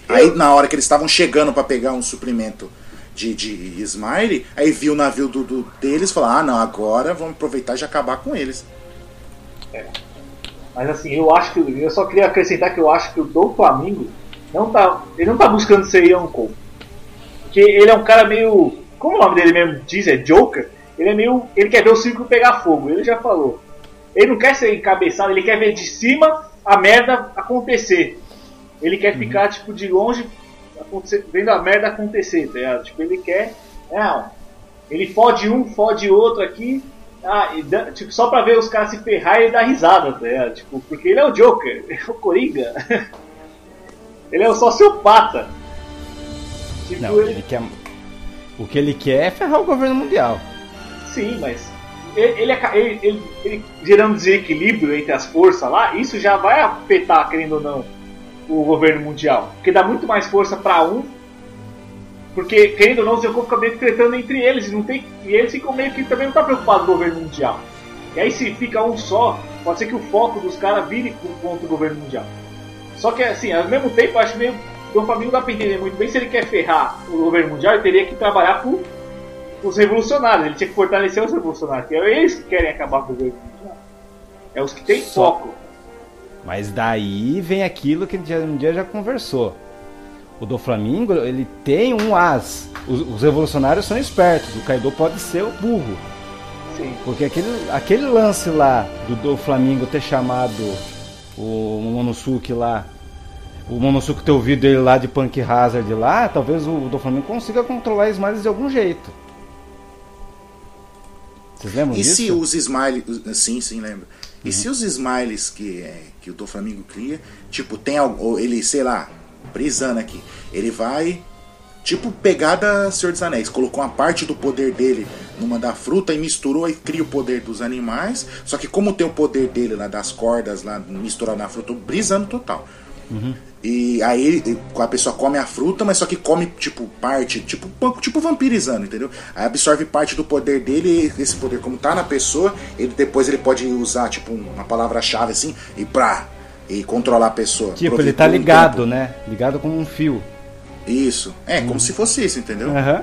Aí na hora que eles estavam chegando para pegar um suprimento de, de Smiley, aí viu o navio do, do- deles e falou: Ah, não, agora vamos aproveitar e já acabar com eles. Mas assim, eu acho que. Eu só queria acrescentar que eu acho que o Dom Flamingo não tá. Ele não tá buscando ser Yonkou. Porque ele é um cara meio. Como o nome dele mesmo diz, é Joker. Ele é meio. Ele quer ver o circo pegar fogo, ele já falou. Ele não quer ser encabeçado, ele quer ver de cima a merda acontecer. Ele quer ficar, tipo, de longe vendo a merda acontecer, tá ligado? Tipo, ele quer. Não. Ele fode um, fode outro aqui. Ah, dá- tipo, só pra ver os caras se ferrar e ele dá risada, tá ligado? Tipo, porque ele é o Joker, ele é o Coringa. ele é o sociopata. Tipo, Não, ele, ele quer. O que ele quer é ferrar o governo mundial. Sim, mas ele, ele- ele- ele gerando desequilíbrio entre as forças lá, isso já vai afetar, querendo ou não, o governo mundial. Porque dá muito mais força pra um. Porque, querendo ou não, os Yonkou ficam meio que tretando entre eles. E, não tem, e eles ficam meio que também não tá preocupados com o governo mundial. E aí, se fica um só, pode ser que o foco dos caras vire contra o governo mundial. Só que, assim, ao mesmo tempo, acho meio. O Flamengo dá pra entender muito bem se ele quer ferrar o governo mundial, ele teria que trabalhar pro os revolucionários. Ele tinha que fortalecer os revolucionários. Que é eles que querem acabar com o governo mundial. É os que têm Só- foco. Mas daí vem aquilo que um dia já conversou. O do Flamengo, ele tem um as. Os, os revolucionários são espertos. O Kaido pode ser o burro. Sim. Porque aquele, aquele lance lá do, do Flamengo ter chamado o Momonosuke lá, o Momonosuke ter ouvido ele lá de Punk Hazard lá, talvez o do Flamengo consiga controlar Smiles de algum jeito. Vocês lembram E disso? se os smiles. Sim, sim, lembro. E se os smiles que, é, que o Doflamingo cria, tipo, tem algo. Ou ele, sei lá, brisando aqui. Ele vai. Tipo, pegada Senhor dos Anéis. Colocou uma parte do poder dele numa da fruta e misturou e cria o poder dos animais. Só que como tem o poder dele lá das cordas lá misturado na fruta, brisando total. E aí ele- a pessoa come a fruta, mas só que come tipo parte, tipo, tipo vampirizando, entendeu? Aí absorve parte do poder dele e esse poder como tá na pessoa, ele depois ele pode usar tipo uma palavra-chave assim e pra e controlar a pessoa. Tipo, ele tá um ligado, tempo. né? Ligado como um fio. Isso. É, como se fosse isso, entendeu? Aham.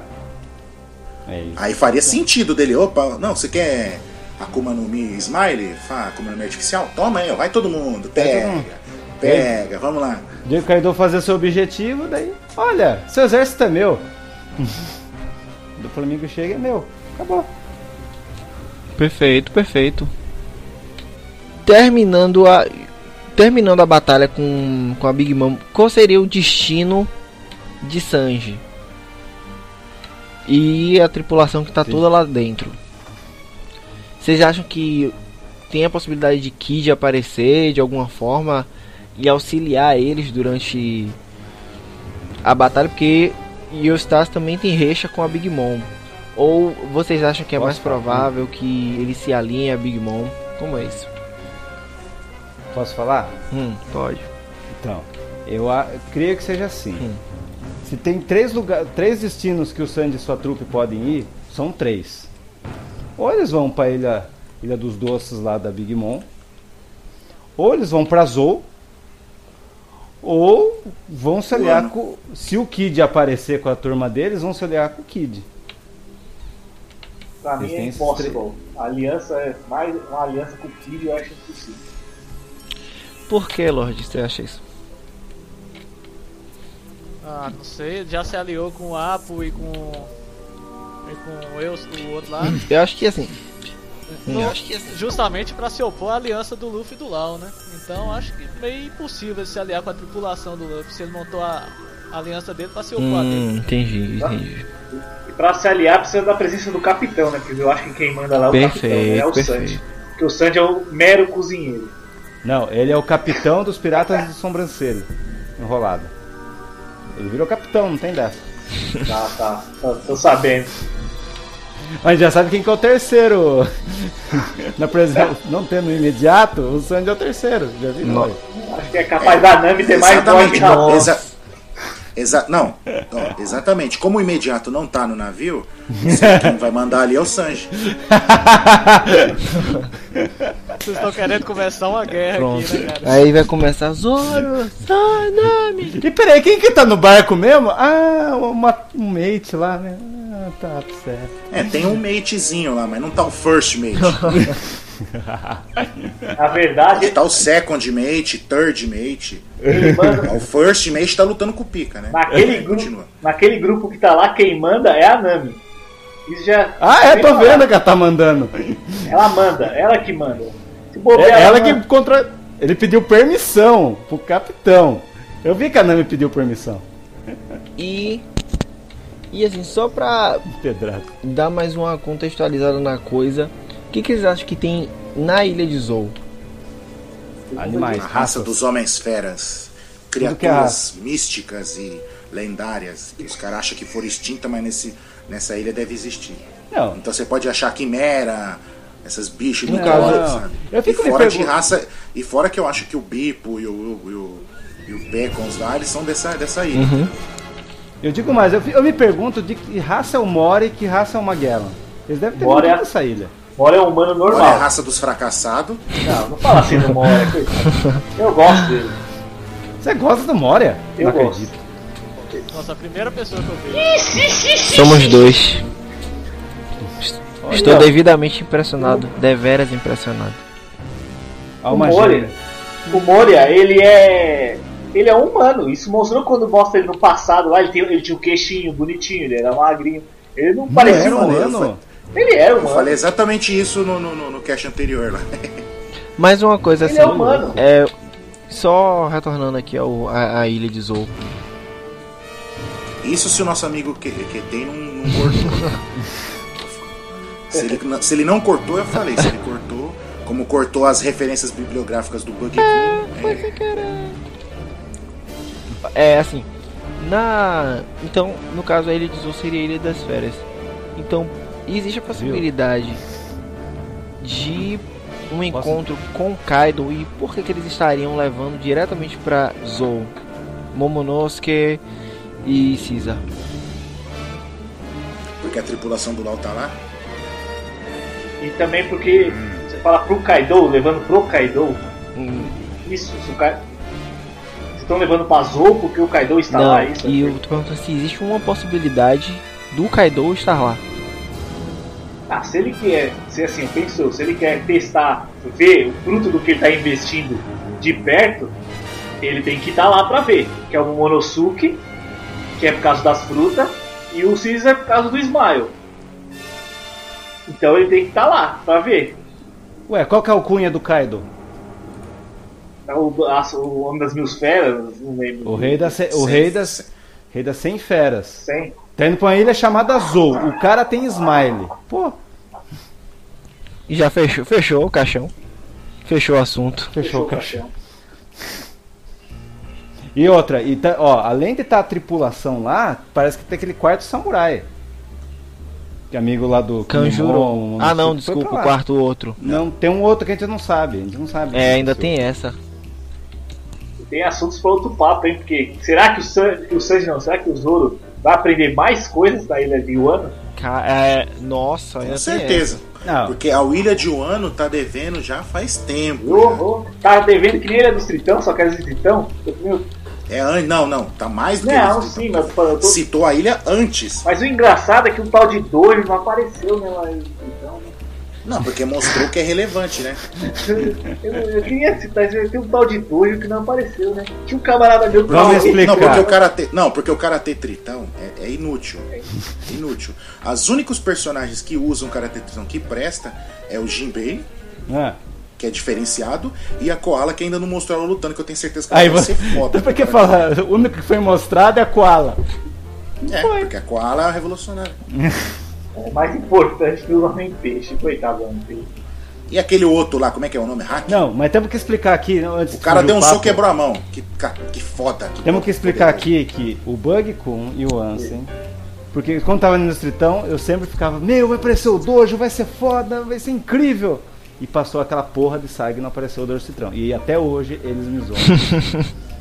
É isso. Aí faria sentido dele, opa, não, você quer Akuma no Mi Smile? Akuma no Mi Artificial? Toma aí, ó, vai todo mundo, pega, todo mundo. Pega, vamos lá. Dia que o Kaido fazer seu objetivo, daí, olha, seu exército é meu. do Flamengo chega é meu. Acabou. Perfeito, perfeito. Terminando a terminando a batalha com, com a Big Mom, qual seria o destino de Sanji? E a tripulação que tá Sim. toda lá dentro. Vocês acham que tem a possibilidade de Kid aparecer de alguma forma e auxiliar eles durante a batalha? Porque Yostas também tem recha com a Big Mom. Ou vocês acham que é Posso mais falar? provável que ele se alinhe a Big Mom? Como é isso? Posso falar? Hum, pode. Então, eu a- creio que seja assim. Hum. Se tem três, lugar, três destinos que o Sandy e sua trupe podem ir, são três. Ou eles vão para ilha, ilha dos Doces lá da Big Mom, ou eles vão para Zou, ou vão se aliar com. Se o Kid aparecer com a turma deles, vão se aliar com o Kid. Pra Eles mim é impossível. A aliança é mais uma aliança com o Kid, eu acho impossível. Por que, Lorde, você acha isso? Ah, não sei, já se aliou com o Apo e com. e com o, Eus, o outro lá. Eu acho que assim. Não, Eu justamente pra se opor à aliança do Luffy e do Lau, né? Então acho que meio impossível se aliar com a tripulação do Luffy se ele montou a, a aliança dele pra se opor a dele. Hum, entendi, entendi. E pra se aliar precisa da presença do capitão, né? Porque eu acho que quem manda lá é o capitão, né? É o Perfeito, Sanji. perfeito. Porque o Sanji é o mero cozinheiro. Não, ele é o capitão dos piratas de sobrancelha. Enrolado. Ele virou capitão, não tem dessa. Tá, tá. Tô, tô sabendo. Mas já sabe quem que é o terceiro. Na presença, não tendo o imediato, o Sandy é o terceiro. Já viu? Não. Acho que é capaz da Nami ter mais voz que. Não, exa exa não, ó, exatamente. Como o imediato não tá no navio, quem vai mandar ali é o Sanji. Vocês estão querendo começar uma guerra Pronto. aqui, né, cara? Aí vai começar Zoro, Sanami. E peraí, quem que tá no barco mesmo? Ah, uma, um mate lá, né? Ah, tá certo. É, tem um matezinho lá, mas não tá o first mate. Na verdade, Tá o second mate, third mate. ele manda. O first mate tá lutando com o pica, né? Naquele grupo, Continua. naquele grupo que tá lá, quem manda é a Nami. Isso já. Ah, é, tô vendo que ela tá mandando. Ela manda, ela que manda. Se É bobear, ela manda. que contra. Ele pediu permissão pro capitão. Eu vi que a Nami pediu permissão. E. E assim, só pra Pedrado. dar mais uma contextualizada na coisa, o que, que vocês acham que tem na ilha de Zou? Animais, A raça dos homens feras. é Criaturas místicas e lendárias. Que os caras acham que foram extintas, mas nesse, nessa ilha deve existir. Não, Então você pode achar quimera, essas bichos de caso- sabe? eu E fico me fora de raça. E fora que eu acho que o Bipo e o, e o, e o Pecons lá, eles são dessa, dessa ilha. Uhum. Eu digo mais, eu, eu me pergunto de que raça é o Mori e que raça é o Magellan. Eles devem ter Mori muito é- nessa ilha. Mora é um humano Olha a normal. raça dos fracassados. Não, não fala assim do coitado. Eu gosto dele. Você gosta do Moria? Eu Não gosto. acredito. Nossa, a primeira pessoa que eu vejo. Somos dois. Olha, Estou devidamente impressionado, deveras impressionado. O Moria, o Moria, ele é. Ele é humano. Isso mostrou quando mostra ele no passado lá. Ele, tem, ele tinha um queixinho bonitinho, ele era magrinho. Ele não parecia Não, humano. não. Ele era Eu humano. falei exatamente isso no, no, no, no cast anterior lá. Mais uma coisa Ele assim, é humano. é só retornando aqui ao a, a ilha de Zou. Isso se o nosso amigo que, que tem não, não cortou. se, ele, não- se ele não cortou, eu falei. Se ele cortou, como cortou as referências bibliográficas do Bug é, É assim, na então no caso a ilha de Zou seria a ilha das férias. Então existe a possibilidade de um encontro com Kaido e por que, que eles estariam levando diretamente pra Zou, Momonosuke e Caesar. porque a tripulação do Lau tá lá. E também porque você fala pro Kaido, levando pro Kaido. Hum, Isso, se o Ka... Estão levando pra Zou porque o Kaido está Não, lá, isso? e eu tô perguntando se existe uma possibilidade do Kaido estar lá. Ah, se ele quer, se assim, pensou, se ele quer testar, ver o fruto do que ele está investindo de perto, ele tem que estar lá para ver. Que é o Momonosuke, que é por causa das frutas, e o Caesar por causa do Smile. Então ele tem que estar lá para ver. Ué, qual que é o cunha do Kaido? O, a- o Homem das Mil Feras, não lembro. O rei, da ce- o Sem- rei das rei das 100 feras. Sem. Tá indo pra uma ilha chamada Zou. O cara tem smile. Pô, E já fechou, fechou o caixão. Fechou o assunto. fechou o caixão. E outra, e tá- ó, além de estar a tripulação lá, parece que tem aquele quarto samurai. Que é amigo lá do Kanjuro. Ah não, desculpa, o quarto outro. Não, tem um outro que a gente não sabe. A gente não sabe. É, ainda tem essa. Tem assuntos para outro papo, hein? Porque será que o, San, que o Sanji não, será que o Zoro vai aprender mais coisas da ilha de Wano? É, nossa, ainda Com certeza. Não, Porque a Ilha de Wano tá devendo já faz tempo. Ô, ô, tá devendo que nem ele é dos Tritão, só que era dos Tritão? É, não, não, tá mais do que Não, sim, mas eu tô... Citou a ilha antes. Mas o engraçado é que o tal de Dojo não apareceu, né? Lá? Não, porque mostrou que é relevante, né? eu, eu queria citar, tem um tal de Dojo que não apareceu, né? Tinha um camarada meu que Vamos falou- explicar. Não, porque o Karate, não, porque o Karate Tritão é, é inútil. É inútil. Os únicos personagens que usam Karate Tritão que presta é o Jinbei, ah. que é diferenciado, e a Koala, que ainda não mostrou ela lutando, que eu tenho certeza que ela Aí vai você. ser foda. Por que fala? O único que foi mostrado é a Koala. É, porque a Koala é a revolucionária. É mais importante que o Homem Peixe, coitado do Homem Peixe. E aquele outro lá, como é que é o nome? Hack? Não, mas temos que explicar aqui. Antes O cara de deu um soco e quebrou a mão. Que, que foda. Que Temos que explicar aqui que o Bug Kun e o Ansem. Porque quando tava no Stritão, eu sempre ficava, meu, vai aparecer o Dojo, vai ser foda, vai ser incrível. E passou aquela porra de saga e não apareceu o Dojo Citrão. E até hoje eles me zoam.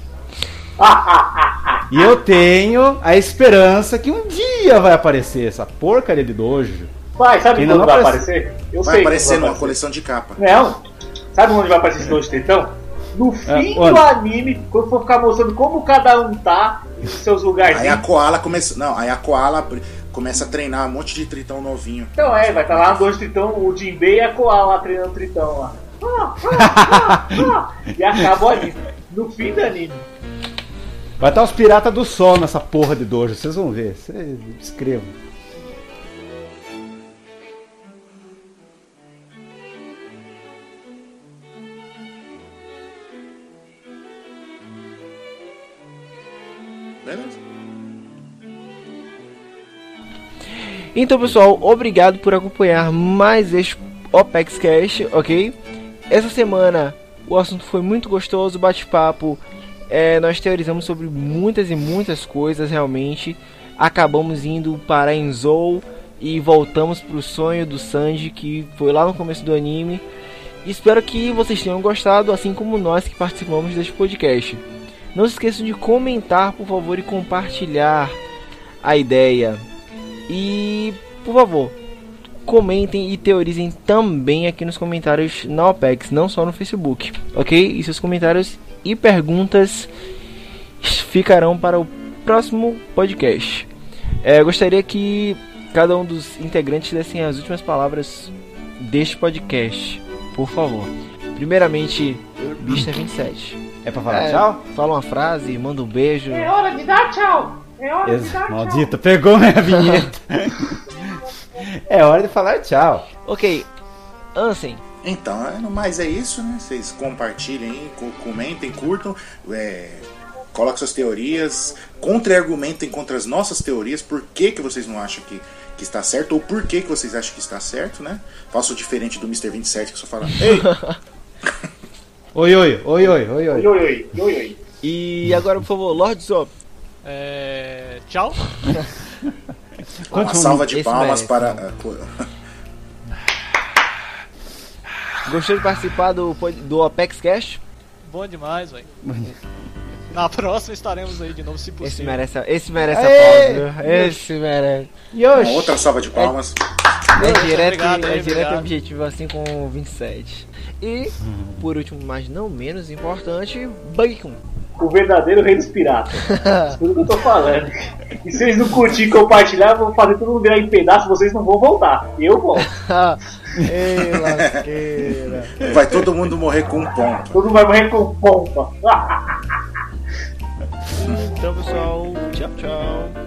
e eu tenho a esperança que um dia vai aparecer essa porcaria de Dojo. Vai, sabe quando não vai aparece- aparecer? Eu Vai sei aparecer numa coleção de capa. Não. Sabe onde vai aparecer esse Dojo Tritão? No fim onde? do anime, quando for ficar mostrando como cada um tá nos seus Aí a. Koala começa. Não, aí a Koala começa a treinar um monte de tritão novinho. Então é, vai estar lá no Dojo Tritão, o Jinbei e a Koala lá treinando o Tritão lá. Ah, ah, ah, ah. e acaba o anime. No fim do anime. Vai estar os piratas do sol nessa porra de Dojo, vocês vão ver. Vocês escrevam. Beleza? Então, pessoal, obrigado por acompanhar mais este OPEX Cash, ok? Essa semana o assunto foi muito gostoso, bate-papo. É, nós teorizamos sobre muitas e muitas coisas, realmente. Acabamos indo para Enzou e voltamos para o sonho do Sanji, que foi lá no começo do anime. Espero que vocês tenham gostado, assim como nós que participamos deste podcast. Não se esqueçam de comentar, por favor, e compartilhar a ideia. E, por favor, comentem e teorizem também aqui nos comentários na OPEX, não só no Facebook, ok? E seus comentários e perguntas ficarão para o próximo podcast. É, gostaria que cada um dos integrantes dessem as últimas palavras deste podcast, por favor. Primeiramente, Mister 27. É pra falar É, tchau? Fala uma frase, manda um beijo. É hora de dar tchau. É hora de Ex- dar tchau. Maldito, pegou minha vinheta. é hora de falar tchau. Ok, Ansem, Então, é, no mais é isso, né? Vocês compartilhem aí, comentem, curtam, é, coloquem suas teorias, contra-argumentem contra as nossas teorias, por que, que vocês não acham que, que está certo, ou por que, que vocês acham que está certo, né? Façam diferente do Mr. 27 que só fala, ei, Oi, oi, oi, oi, oi, Oi, oi. oi, oi, oi, oi. e agora por favor, Lord Zop. É... Tchau. uma salva de palmas merece, para. Gostou de participar do, do Apex Cash? Bom demais, velho. Na próxima estaremos aí de novo, se Esse possível. merece, a- esse merece Aê! a pausa. viu? Esse merece. Uma Yoshi. outra salva de palmas. É direto, obrigado é direto objetivo assim com o 27. E, por último, mas não menos importante, Bacon. O verdadeiro rei dos piratas. Tudo que eu tô falando. E se vocês não curtirem e compartilhar, eu vou fazer todo mundo virar em pedaço, vocês não vão voltar. Eu volto. Ei, lasqueira. Vai todo mundo morrer com ponto. Todo mundo vai morrer com pompa. Então, pessoal, tchau, tchau.